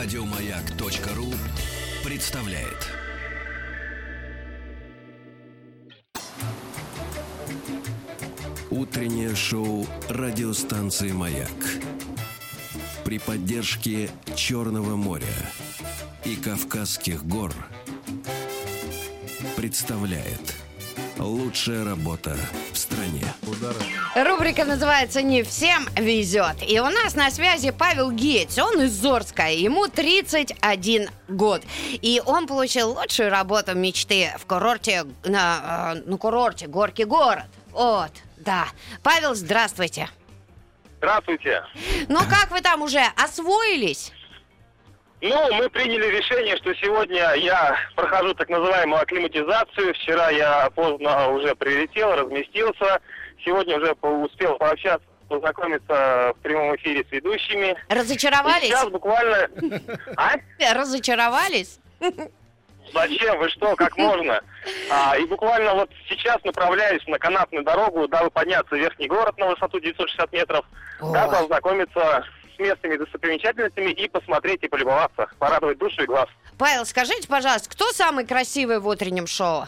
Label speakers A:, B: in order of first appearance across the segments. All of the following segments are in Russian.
A: Радиомаяк.ру представляет. Утреннее шоу радиостанции «Маяк». При поддержке Черного моря и Кавказских гор представляет лучшая работа в стране.
B: Рубрика называется «Не всем везет». И у нас на связи Павел Геть. Он из Зорска. Ему 31 год. И он получил лучшую работу мечты в курорте, на, э, на курорте Горький город. Вот, да. Павел, здравствуйте.
C: Здравствуйте.
B: Ну как вы там уже освоились?
C: Ну, мы приняли решение, что сегодня я прохожу так называемую акклиматизацию. Вчера я поздно уже прилетел, разместился. Сегодня уже успел пообщаться, познакомиться в прямом эфире с ведущими. И
B: Разочаровались?
C: сейчас буквально... А?
B: Разочаровались?
C: Зачем? Вы что? Как можно? А, и буквально вот сейчас направляюсь на канатную дорогу, дабы подняться в верхний город на высоту 960 метров, дабы
B: Ой.
C: ознакомиться с местными достопримечательностями и посмотреть и полюбоваться, порадовать душу и глаз.
B: Павел, скажите, пожалуйста, кто самый красивый в утреннем шоу?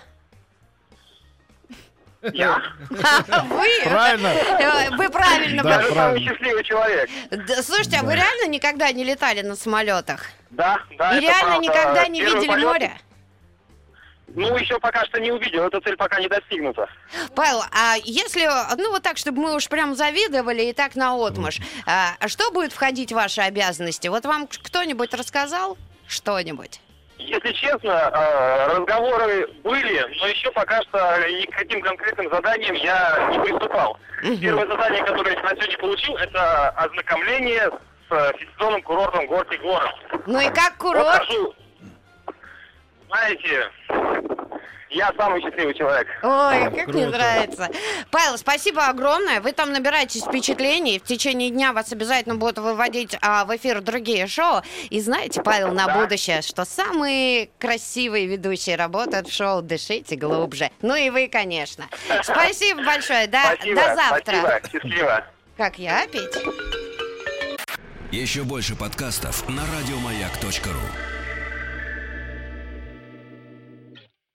C: Я?
B: Вы?
D: Правильно.
B: Э, Вы правильно.
D: Да,
C: Даже самый
D: правильно.
C: счастливый человек.
B: Да, слушайте, а вы реально никогда не летали на самолетах?
C: Да, да,
B: И реально
C: правда.
B: никогда не
C: Первый
B: видели
C: полет-
B: море?
C: Ну, еще пока что не увидел, эта цель пока не достигнута.
B: Павел, а если, ну вот так, чтобы мы уж прям завидовали и так наотмашь, а, а что будет входить в ваши обязанности? Вот вам кто-нибудь рассказал что-нибудь?
C: Если честно, э, разговоры были, но еще пока что ни к каким конкретным заданиям я не приступал. Первое задание, которое я на сегодня получил, это ознакомление с э, сезонным курортом город.
B: Ну и как
C: Вот
B: курорт?
C: хожу. Знаете, я самый счастливый человек.
B: Ой, как мне
D: Круто.
B: нравится. Павел, спасибо огромное. Вы там набираетесь впечатлений. В течение дня вас обязательно будут выводить а, в эфир другие шоу. И знаете, Павел, на
C: Да.
B: будущее, что самые красивые ведущие работают в шоу «Дышите глубже». Ну и вы, конечно. Спасибо большое. До,
C: спасибо,
B: до завтра.
C: спасибо, счастливо.
B: Как я опять?
A: Еще больше подкастов на радиомаяк.ру.